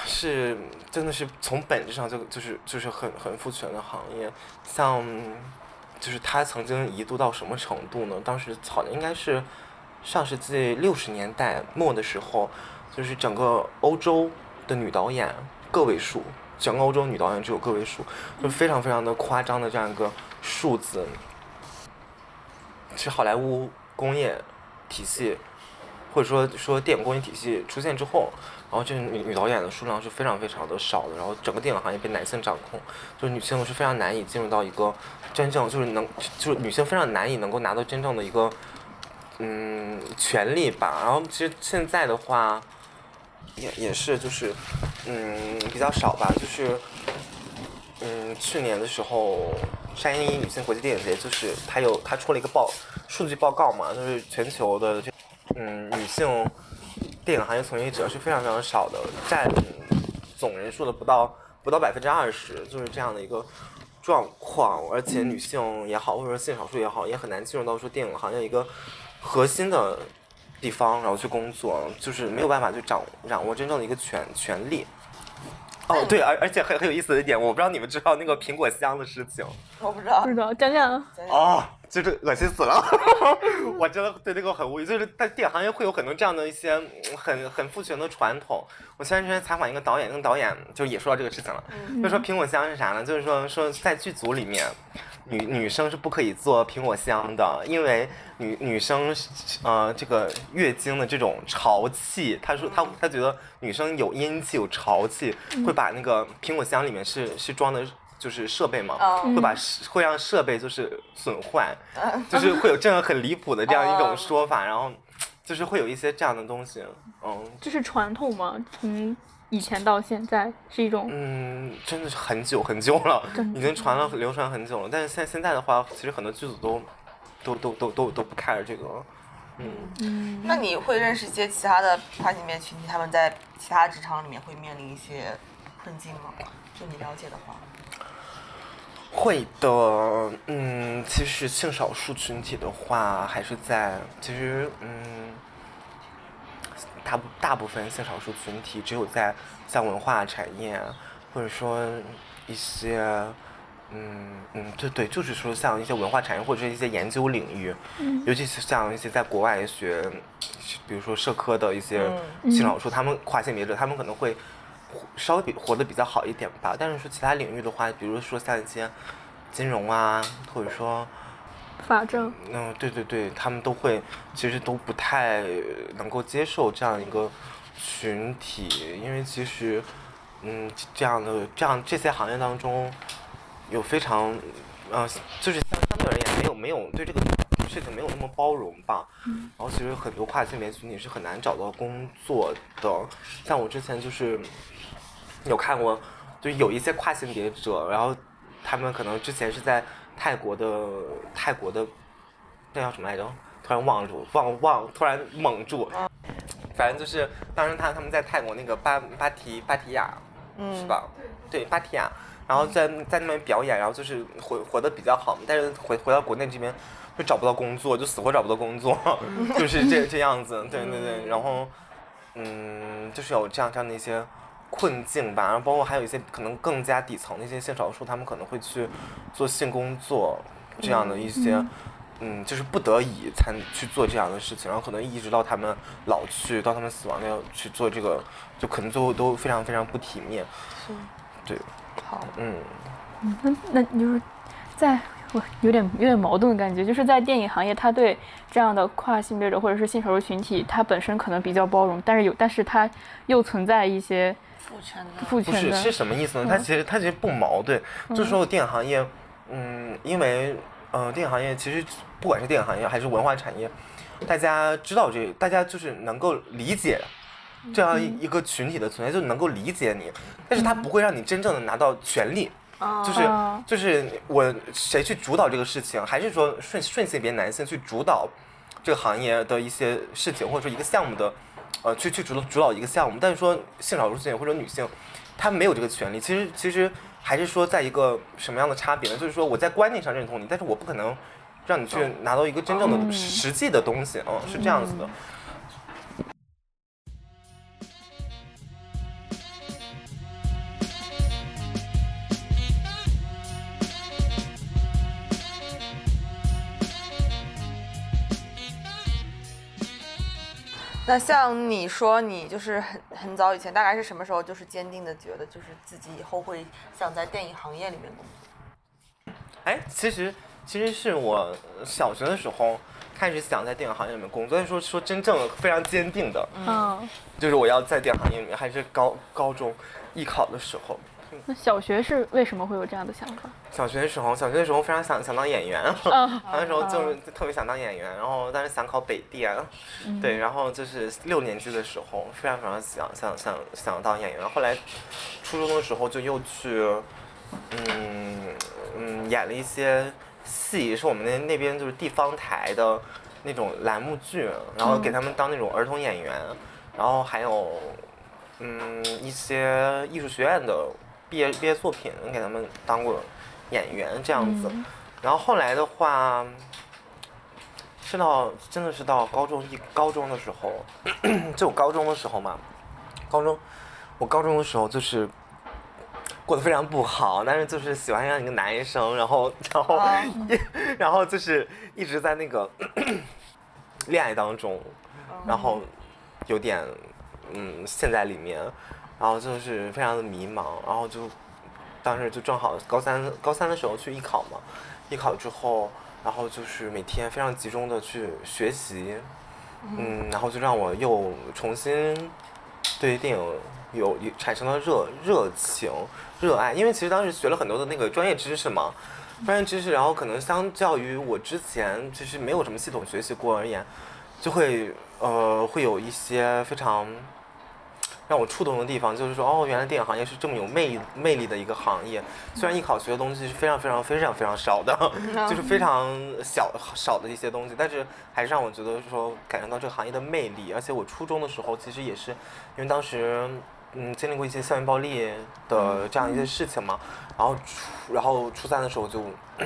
是真的是从本质上就就是就是很很父权的行业。像就是他曾经一度到什么程度呢？当时好像应该是上世纪六十年代末的时候，就是整个欧洲的女导演个位数，整个欧洲女导演只有个位数，就非常非常的夸张的这样一个数字。是好莱坞工业体系或者说说电影工业体系出现之后，然后这女女导演的数量是非常非常的少的，然后整个电影行业被男性掌控，就是女性是非常难以进入到一个真正就是能就是女性非常难以能够拿到真正的一个嗯权利吧。然后其实现在的话也也是就是嗯比较少吧，就是嗯去年的时候山一女性国际电影节就是它有它出了一个报数据报告嘛，就是全球的这嗯女性电影行业从业者是非常非常少的，占总人数的不到不到百分之二十，就是这样的一个状况。而且女性也好，或者说性少数也好，也很难进入到说电影行业一个核心的地方，然后去工作，就是没有办法去掌掌握真正的一个权权利。哦，对，而而且很很有意思的一点，我不知道你们知道那个苹果香的事情。我不知道不，知道讲讲。哦，就是恶心死了！我真的对这个很无语，就是在电影行业会有很多这样的一些嗯很很父权的传统。我前段时间采访一个导演，那个导演就也说到这个事情了，就说苹果香是啥呢？就是说说在剧组里面，女女生是不可以做苹果香的，因为女女生呃这个月经的这种潮气，她说她她觉得女生有阴气有潮气，会把那个苹果香里面是是装的。就是设备嘛，嗯会把会让设备就是损坏，就是会有这样很离谱的这样一种 说法，然后就是会有一些这样的东西，嗯。这是传统吗？从以前到现在是一种嗯，真的是很久很久了已经传了流传很久了。但是现现在的话，其实很多剧组都都都都都都不 care 这个，嗯，嗯，那你会认识一些其他的跨性别群体，他们在其他职场里面会面临一些困境吗？就你了解的话，会的，嗯，其实性少数群体的话，还是在其实嗯，大部大部分性少数群体只有在像文化产业，或者说一些嗯嗯，对对，就是说像一些文化产业或者是一些研究领域，尤其是像一些在国外学，比如说社科的一些嗯。性少数，他们跨性别者，他们可能会活稍微比活得比较好一点吧。但是说其他领域的话，比如说像一些金融啊，或者说法政嗯，对对对，他们都会其实都不太能够接受这样一个群体，因为其实嗯这样的这样这些行业当中有非常呃就是相相对而言没有没有对这个事情没有那么包容吧，然后其实很多跨性别群体是很难找到工作的，像我之前就是有看过，就有一些跨性别者，然后他们可能之前是在泰国的泰国的那叫什么来着？突然忘住，忘忘，突然蒙住。反正就是当时他他们在泰国那个芭芭提芭提雅，嗯是吧？对，芭提雅，然后在在那边表演，然后就是活活得比较好，但是回回到国内这边就找不到工作，就死活找不到工作，就是这这样子。对对对，然后嗯，就是有这样这样的一些困境吧，然后包括还有一些可能更加底层的一些性少数，他们可能会去做性工作这样的一些。嗯，就是不得已才去做这样的事情，然后可能一直到他们老去，到他们死亡都要去做这个，就可能最后都非常非常不体面。是对，好，嗯，嗯，那那你就是在我有点有点矛盾的感觉，就是在电影行业，他对这样的跨性别者或者是性少数群体，他本身可能比较包容，但是有，但是他又存在一些父权的父权的，不是是什么意思呢？他其实他其实不矛盾，就是说电影行业，嗯，因为呃电影行业其实不管是电影行业还是文化产业，大家知道这，大家就是能够理解。这样一一个群体的存在，就能够理解你，但是他不会让你真正的拿到权利，就是啊就是我谁去主导这个事情，还是说顺顺性别男性去主导这个行业的一些事情，或者说一个项目的，呃，去去主导主导一个项目，但是说性少数群体或者女性，她没有这个权利。其实其实还是说在一个什么样的差别呢？就是说我在观念上认同你，但是我不可能让你去拿到一个真正的嗯实际的东西，嗯，是这样子的。那像你说，你就是很很早以前，大概是什么时候，就是坚定的觉得，就是自己以后会想在电影行业里面工作？哎，其实其实是我小学的时候开始想在电影行业里面工作。但是说说真正非常坚定的，嗯，就是我要在电影行业里面，还是高高中艺考的时候。那小学是为什么会有这样的想法？小学的时候，小学的时候非常想想当演员，嗯。那时候就是特别想当演员，然后但是想考北电，对，然后就是六年级的时候非常非常想想想想当演员，后来初中的时候就又去，嗯嗯演了一些戏，是我们那那边就是地方台的那种栏目剧，然后给他们当那种儿童演员，然后还有嗯一些艺术学院的毕业毕业作品给他们当过演员这样子，然后后来的话。是到真的是到高中一高中的时候，就我高中的时候嘛，高中我高中的时候就是过得非常不好，但是就是喜欢上一个男生，然后然后、然后就是一直在那个 恋爱当中，然后有点嗯陷在里面，然后就是非常的迷茫，然后就当时就正好高三高三的时候去艺考嘛，艺考之后。然后就是每天非常集中的去学习，嗯，然后就让我又重新对电影有有产生了热热情、热爱，因为其实当时学了很多的那个专业知识嘛，专业知识，然后可能相较于我之前其实没有什么系统学习过而言，就会呃会有一些非常让我触动的地方，就是说哦，原来电影行业是这么有魅魅力的一个行业。虽然艺考学的东西是非常非常非常非常少的，就是非常小少的一些东西，但是还是让我觉得说感受到这个行业的魅力。而且我初中的时候其实也是因为当时嗯经历过一些校园暴力的这样一些事情嘛，然后初然后初三的时候就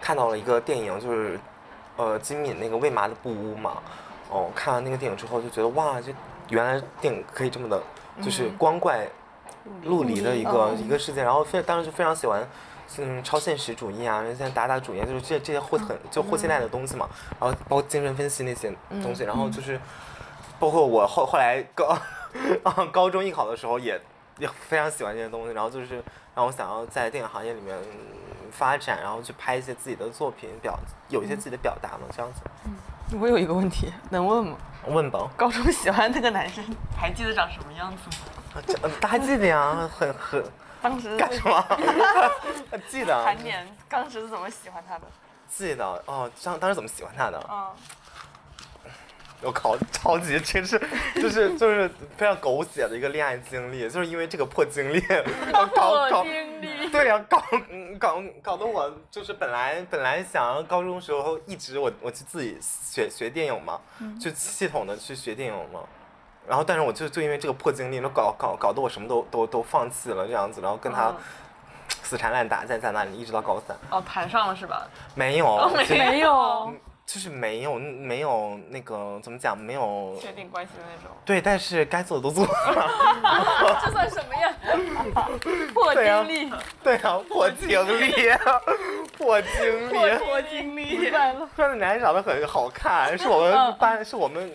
看到了一个电影，就是呃金敏那个未麻的布屋嘛。哦，看完那个电影之后就觉得哇，这原来电影可以这么的，就是光怪陆离的一个一个世界。然后非当时就非常喜欢，嗯，超现实主义啊，现在打打主义，就是这这些后很就后现代的东西嘛。然后包括精神分析那些东西，然后就是包括我后后来高啊高中艺考的时候也也非常喜欢这些东西。然后就是让我想要在电影行业里面发展，然后去拍一些自己的作品，表有一些自己的表达嘛，这样子。我有一个问题，能问吗？问吧。高中喜欢那个男生，还记得长什么样子吗？这呃大家记得呀，很很当时干什么？记得啊盘点当时是怎么喜欢他的？记得哦，当当时怎么喜欢他的？嗯，我靠，超级真是就是就是非常狗血的一个恋爱经历，就是因为这个破经历，搞搞经历，对呀、搞嗯搞搞得我就是本来本来想要高中时候一直我我去自己学学电影嘛，就系统的去学电影嘛，然后但是我就就因为这个破经历，就搞搞搞得我什么都都都放弃了这样子，然后跟他嗯死缠烂打在在那里一直到高三，哦，谈上了是吧？没有，没有，就是没有没有那个怎么讲没有确定关系的那种。对，但是该做的都做了，这算什么呀？破对啊经历，对啊，破经历，破经历。破经历。说那男人长得很好看，是我们嗯班，是我们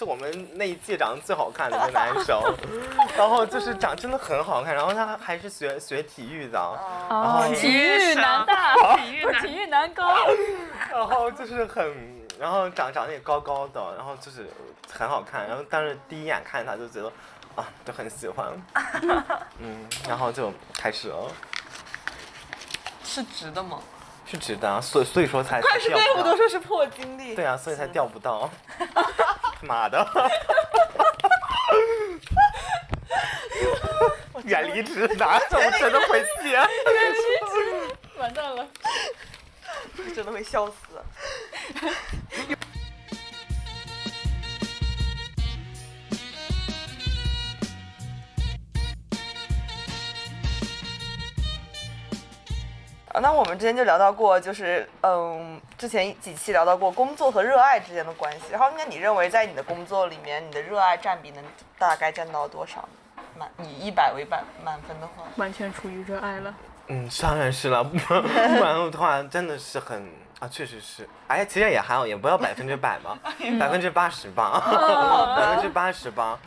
是我们那一届长得最好看的一个男生，然后就是长真的很好看，然后他还是学学体育的，哦，后体育男大，体育男 体育男高，然后就是很，然后长长得也高高的，然后就是很好看，然后但是第一眼看他就觉得啊，就很喜欢，嗯，然后就开始了，是直的吗？是直的啊，所以所以说才才怪是怪不钓不到。得说是破经历。对啊，所以才钓不到，妈的，远离直男，我真的会谢。完蛋了。真的会笑死。那我们之前就聊到过，就是嗯，之前几期聊到过工作和热爱之间的关系。然后，那你认为在你的工作里面，你的热爱占比能大概占到多少呢？满以一百为满满分的话，完全处于热爱了。嗯，当然是了，不不然的话真的是很啊，确实是。哎，其实也还好，也不要百分之百嘛，百分之八十吧，百分之八十吧。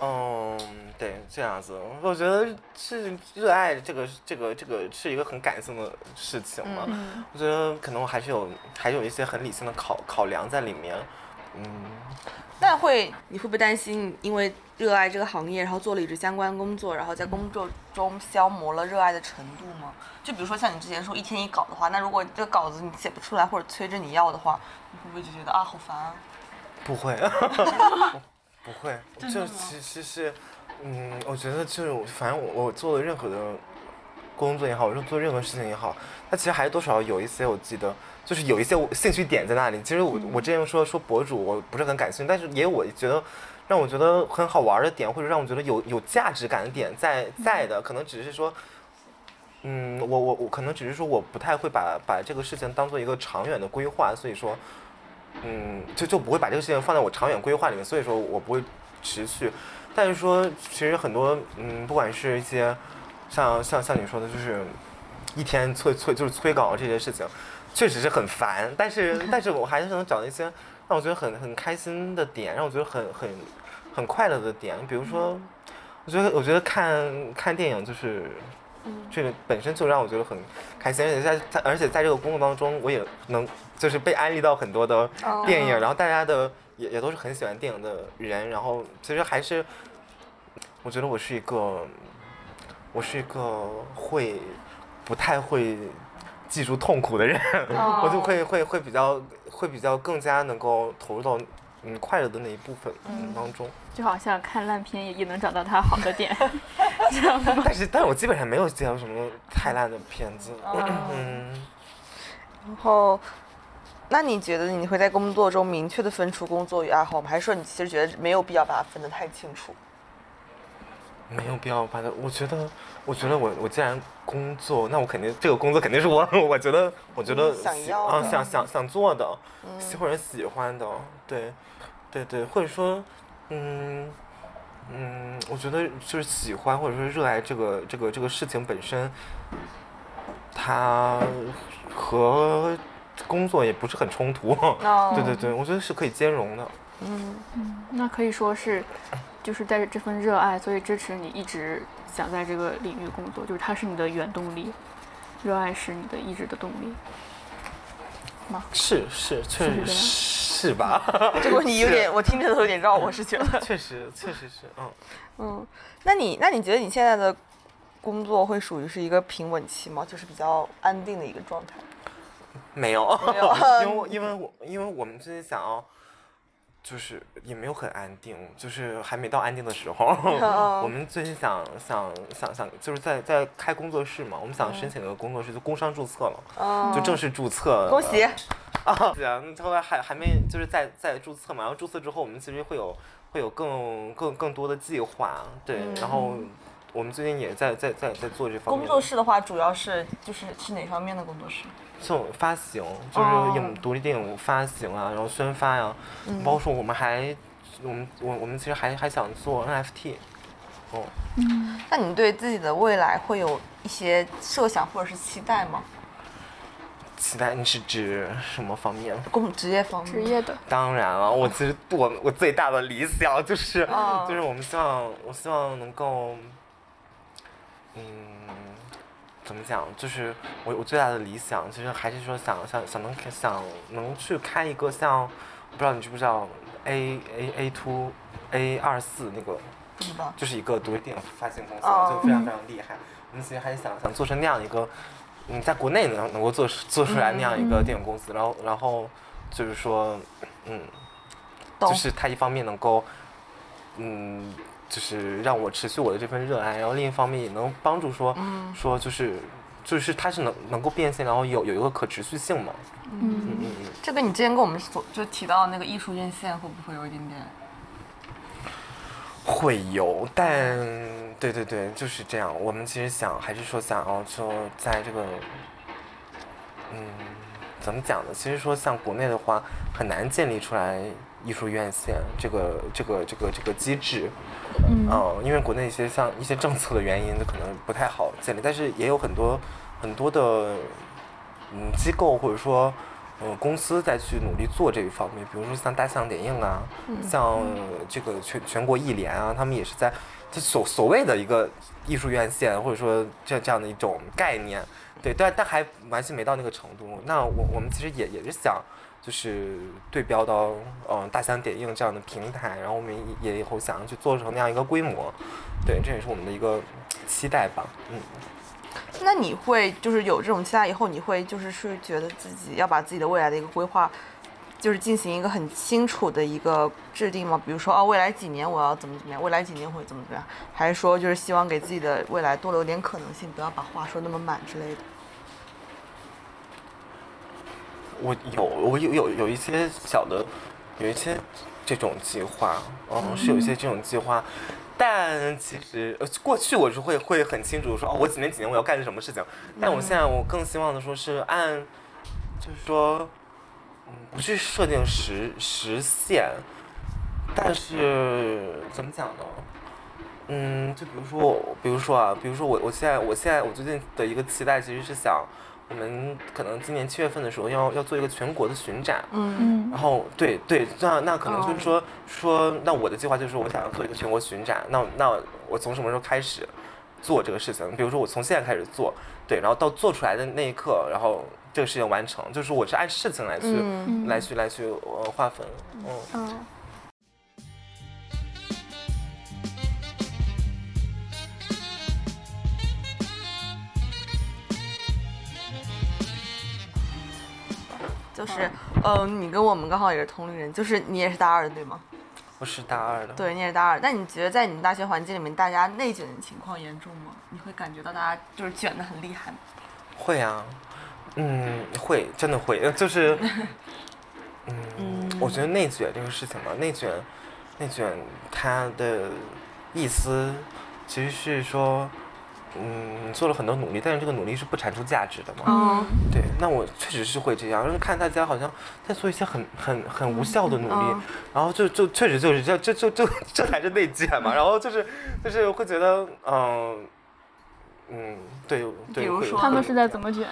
嗯，对，这样子，我觉得是热爱这个这个这个是一个很感性的事情嘛。嗯我觉得可能我还是有还有一些很理性的考考量在里面。嗯，那会你会不会担心，因为热爱这个行业，然后做了一直相关工作，然后在工作中消磨了热爱的程度吗？就比如说像你之前说一天一稿的话，那如果这个稿子你写不出来，或者催着你要的话，你会不会就觉得啊好烦啊？不会，不会，就其其实，嗯，我觉得就是反正我我做的任何的工作也好，我说做任何事情也好，它其实还是多少有一些我记得，就是有一些我兴趣点在那里。其实我我之前说说博主，我不是很感兴趣，但是也有我觉得让我觉得很好玩的点，或者让我觉得有有价值感的点在在的，可能只是说。嗯，我我我可能只是说我不太会把把这个事情当做一个长远的规划，所以说，嗯，就就不会把这个事情放在我长远规划里面，所以说我不会持续。但是说，其实很多，嗯，不管是一些像像像你说的，就是一天催催就是催稿这些事情，确实是很烦。但是 但是我还是能找到一些让我觉得很很开心的点，让我觉得很很很快乐的点。比如说，我觉得我觉得看看电影就是。这个本身就让我觉得很开心，而且在在而且在这个工作当中，我也能就是被安利到很多的电影，然后大家的也也都是很喜欢电影的人，然后其实还是我觉得我是一个我是一个会不太会记住痛苦的人，我就会会会比较会比较更加能够投入到嗯快乐的那一部分嗯当中。就好像看烂片也也能找到它好的点，这样吗？但是但是我基本上没有见到什么太烂的片子，嗯。然后，那你觉得你会在工作中明确的分出工作与爱好吗？还是说你其实觉得没有必要把它分得太清楚？没有必要把它，我觉得，我觉得我我既然工作，那我肯定这个工作肯定是我，我觉得，我觉得想要啊，想想想做的，喜或者喜欢的，对，对对，或者说，嗯嗯，我觉得就是喜欢或者说热爱这个这个这个事情本身，它和工作也不是很冲突，哦。对对对，我觉得是可以兼容的。嗯，那可以说是，就是带着这份热爱，所以支持你一直想在这个领域工作，就是它是你的原动力，热爱是你的意志的动力。是是，确实是是吧？这个问题有点，我听着都有点绕，我是觉得。确实，确实是，嗯，嗯，那你那你觉得你现在的工作会属于是一个平稳期吗？就是比较安定的一个状态？没有，没有 因为因为我因为我们最近想要，就是也没有很安定，就是还没到安定的时候。我们最近想想想想，就是在在开工作室嘛，我们想申请个工作室，就工商注册了，嗯，就正式注册。恭喜！啊！对啊，后来还还没就是在在注册嘛，然后注册之后，我们其实会有会有更更更多的计划，对，然后我们最近也在在在在做这方面工。作室的话，主要是就是是哪方面的工作室？就发行，就是哦影独立电影发行啊，然后宣发呀、包括说我们还，我们我我们其实还还想做 NFT，哦，那你对自己的未来会有一些设想或者是期待吗？期待你是指什么方面？工职业方面？职业的，当然了，我其实我我最大的理想就是，哦就是我们希望我希望能够，嗯，怎么讲？就是我我最大的理想，其实还是说想想想能想能去开一个像，不知道你知不知道 A A A two A 二四那个。就是一个独立电影发行公司，哦就非常非常厉害。我们其实还是想想做成那样一个，嗯，在国内能能够做做出来那样一个电影公司，然后然后就是说，嗯，就是它一方面能够，嗯，就是让我持续我的这份热爱，然后另一方面也能帮助说、说就是就是它是能能够变现，然后有有一个可持续性嘛。嗯嗯嗯嗯。这跟你之前跟我们所就提到那个艺术院线会不会有一点点？会有，但对对对，就是这样。我们其实想，还是说想要说在这个，嗯，怎么讲呢？其实说像国内的话，很难建立出来艺术院线这个这个这个这个机制。嗯嗯，因为国内一些像一些政策的原因，可能不太好建立，但是也有很多很多的嗯机构或者说呃公司在去努力做这一方面，比如说像大象点映啊，像这个全全国艺联啊，他们也是在这所所谓的一个艺术院线或者说这这样的一种概念，对，但但还完全没到那个程度。那我我们其实也也是想。就是对标到嗯大象点映这样的平台，然后我们也以后想要去做成那样一个规模，对，这也是我们的一个期待吧，嗯。那你会就是有这种期待以后，你会就是是觉得自己要把自己的未来的一个规划，就是进行一个很清楚的一个制定吗？比如说哦，未来几年我要怎么怎么样，未来几年会怎么怎么样，还是说就是希望给自己的未来多留点可能性，不要把话说那么满之类的？我有，我有有有一些小的，有一些这种计划，嗯，是有一些这种计划，但其实过去我是会会很清楚说，哦，我几年几年我要干什么事情，但我现在我更希望的说是按，就是说，嗯，不去设定时时限，但是怎么讲呢？嗯，就比如说，比如说啊，比如说我我现在我现在我最近的一个期待其实是想。我们可能今年七月份的时候要要做一个全国的巡展，嗯，然后对对，那那可能就是说说，那我的计划就是我想要做一个全国巡展，那那我从什么时候开始做这个事情？比如说我从现在开始做，对，然后到做出来的那一刻，然后这个事情完成，就是我是按事情来去来去来去呃划分，嗯。就是，嗯，你跟我们刚好也是同龄人，就是你也是大二的对吗？我是大二的。对，你也是大二。那你觉得在你们大学环境里面，大家内卷的情况严重吗？你会感觉到大家就是卷的很厉害吗？会啊，嗯，会，真的会，就是，嗯，我觉得内卷这个事情嘛，内卷，内卷它的意思其实是说。嗯，做了很多努力，但是这个努力是不产出价值的嘛？嗯，对，那我确实是会这样，就是看大家好像在做一些很很很无效的努力，然后就就确实就是这这这这这才是内卷嘛，然后就是就是会觉得嗯嗯对对，比如说他们是在怎么卷？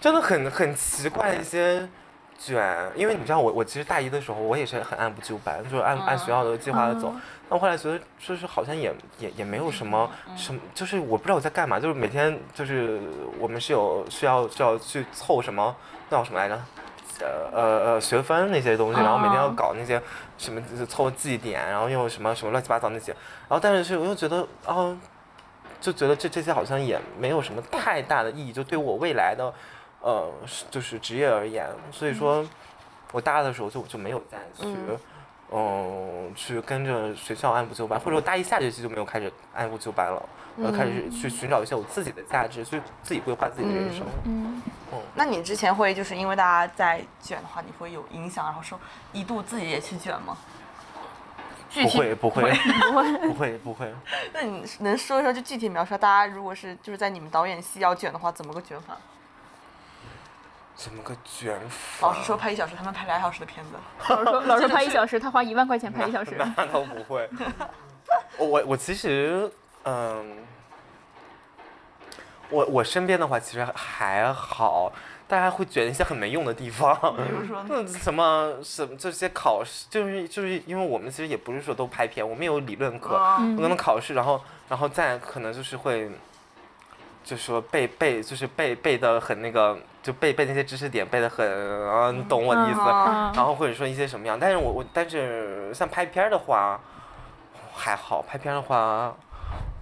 真的很很奇怪一些卷，因为你知道我我其实大一的时候我也是很按部就班，就是按按学校的计划走。但我后来觉得，就是好像也也也没有什么什么，就是我不知道我在干嘛，就是每天就是我们是有需要需要去凑什么叫什么来着，呃呃呃学分那些东西，然后每天要搞那些什么凑绩点，然后又什么什么乱七八糟那些，然后但是我又觉得啊，就觉得这这些好像也没有什么太大的意义，就对我未来的呃就是职业而言，所以说我大二的时候就就没有再去。嗯，去跟着学校按部就班，或者我大一下学期就没有开始按部就班了，然后开始去寻找一些我自己的价值，去自己规划自己的人生。嗯，嗯。那你之前会就是因为大家在卷的话，你会有影响，然后说一度自己也去卷吗？不会，不会，不会，不会，不会。那你能说一说，就具体描述，大家如果是就是在你们导演系要卷的话，怎么个卷法？怎么个卷法？老师说拍一小时，他们拍俩小时的片子。老师说，老师拍一小时，他花一万块钱拍一小时。那倒不会。我我其实嗯，我我身边的话其实还好，大家会卷一些很没用的地方。比如说那 什么什么这些考试，就是就是因为我们其实也不是说都拍片，我们有理论课，可能考试，然后然后再可能就是会。就说背背就是背背的很那个，就背背那些知识点背的很啊，你懂我的意思。然后或者说一些什么样，但是我我但是像拍片的话还好，拍片的话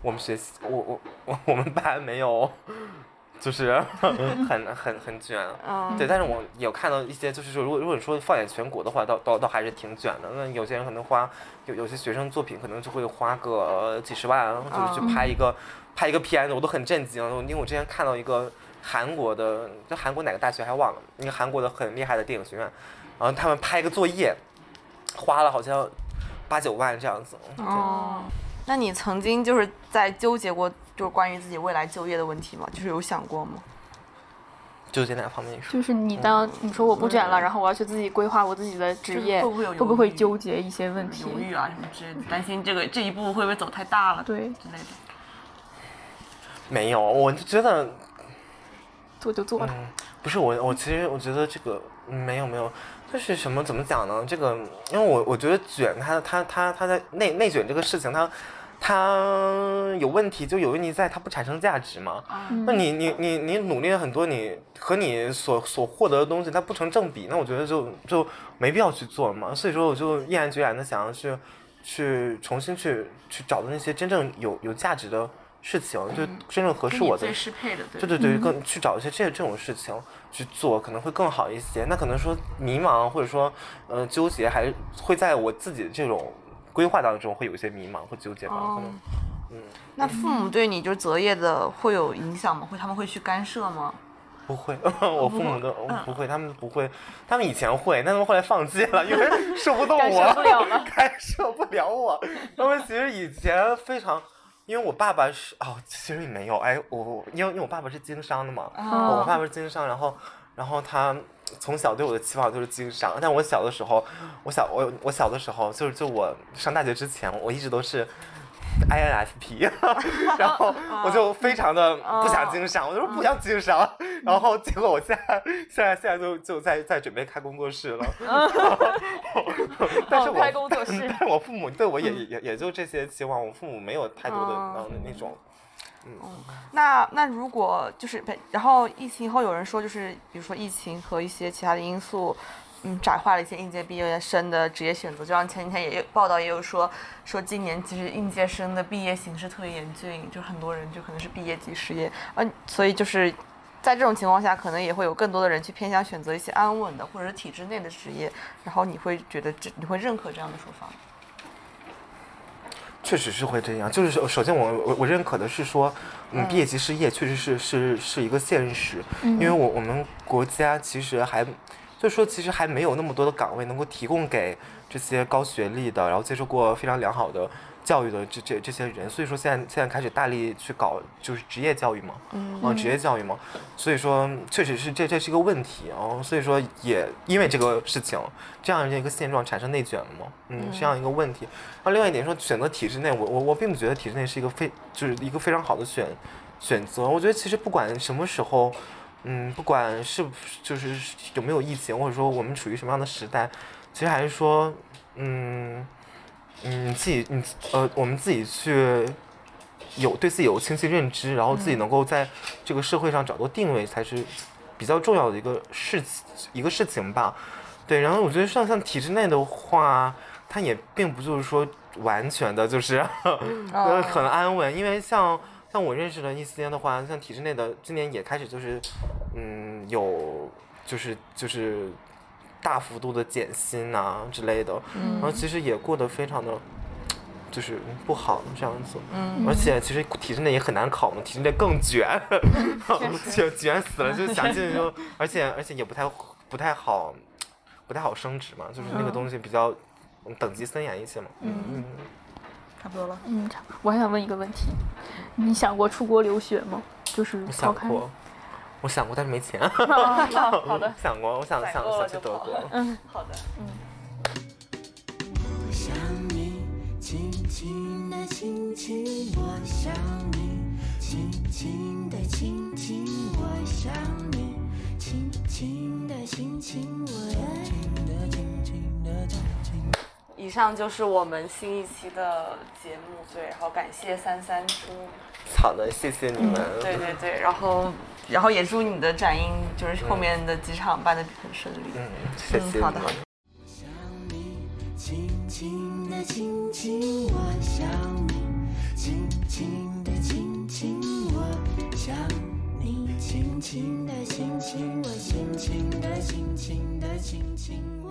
我们学习我我我我们班没有，就是很很很卷。对，但是我有看到一些，就是说如果如果说放眼全国的话，倒倒倒还是挺卷的。那有些人可能花有有些学生作品可能就会花个几十万，就是去拍一个。拍一个片子，我都很震惊，因为我之前看到一个韩国的，就韩国哪个大学还忘了，一个韩国的很厉害的电影学院，然后他们拍一个作业，花了好像八九万这样子。哦，那你曾经就是在纠结过，就是关于自己未来就业的问题吗？就是有想过吗？纠结哪方面？就是你当你说我不卷了，然后我要去自己规划我自己的职业，会不会会不会纠结一些问题？犹豫啊什么之类的，担心这个这一步会不会走太大了，对，之类的。没有，我就觉得做就做了。嗯，不是我，我其实我觉得这个嗯没有没有，就是什么怎么讲呢？这个，因为我我觉得卷它它它它在内内卷这个事情，它它有问题，就有问题在它不产生价值嘛。嗯那你你你你努力了很多，你和你所所获得的东西它不成正比，那我觉得就就没必要去做了嘛。所以说，我就毅然决然的想要去去重新去去找的那些真正有有价值的事情，就真正合适我的最适配的，对对对对，更去找一些这这种事情去做，可能会更好一些。那可能说迷茫或者说呃纠结，还是会在我自己的这种规划当中会有一些迷茫或纠结吧。可能嗯那父母对你就是择业的会有影响吗？会他们会去干涉吗？不会，我父母的我不会，他们不会，他们以前会，但他们后来放弃了，因为受不动干我，涉不了了 干涉不了我。他们其实以前非常。因为我爸爸是哦，其实也没有哎，我我因为因为我爸爸是经商的嘛，哦我爸爸是经商，然后然后他从小对我的期望就是经商，但我小的时候，我小我我小的时候就是就我上大学之前，我一直都是 INFP，然后我就非常的不想经商，我就说不要经商，然后结果我现在现在现在就就在在准备开工作室了，但是我哦开工作室。但是我父母对我也也也就这些期望，我父母没有太多的那种。嗯。那那如果就是，不然后疫情后有人说，就是比如说疫情和一些其他的因素，嗯，窄化了一些应届毕业生的职业选择。就像前几天也有报道也有说，说今年其实应届生的毕业形势特别严峻，就很多人就可能是毕业即失业，嗯，所以就是在这种情况下，可能也会有更多的人去偏向选择一些安稳的或者是体制内的职业。然后你会觉得这你会认可这样的说法吗？确实是会这样，就是首首先我我我认可的是说，嗯，毕业即失业确实是是是一个现实，因为我我们国家其实还，就是说其实还没有那么多的岗位能够提供给这些高学历的，然后接受过非常良好的教育的这这这些人，所以说现在现在开始大力去搞就是职业教育嘛，嗯，职业教育嘛，所以说确实是这这是一个问题哦，所以说也因为这个事情这样一个现状产生内卷了嘛，嗯，这样一个问题。然后另外一点说选择体制内，我我我并不觉得体制内是一个非就是一个非常好的选选择。我觉得其实不管什么时候，嗯，不管是不是就是有没有疫情，或者说我们处于什么样的时代，其实还是说，嗯嗯，你自己你呃我们自己去有对自己有清晰认知，然后自己能够在这个社会上找到定位，才是比较重要的一个事情一个事情吧。对，然后我觉得像像体制内的话，它也并不就是说完全的就是 呃很安稳，因为像像我认识的一些的话，像体制内的今年也开始就是嗯有就是就是大幅度的减薪啊之类的，然后其实也过得非常的。就是不好这样子，嗯。而且其实体制内也很难考嘛，体制内更卷，卷卷死了，就想进就，而且而且也不太不太好，不太好升职嘛，就是那个东西比较嗯等级森严一些嘛。嗯差不多了。嗯，差我还想问一个问题，你想过出国留学吗？就是我。想过，我想过，但是没钱。哦好的，想过，我想采想想去德国。嗯，好的。我想你，轻轻的亲亲，我想你，轻轻的亲亲，我想你，轻轻的亲亲，我轻轻的亲亲的亲亲。以上就是我们新一期的节目，对，然后感谢三三出，好的，谢谢你们。对对对，然后然后也祝你的展映就是后面的几场办的很顺利。嗯，谢谢嗯好的好的想你，轻轻的亲亲，我想你，轻轻的亲亲，我想你，轻轻的亲亲，我轻轻的轻轻的亲亲。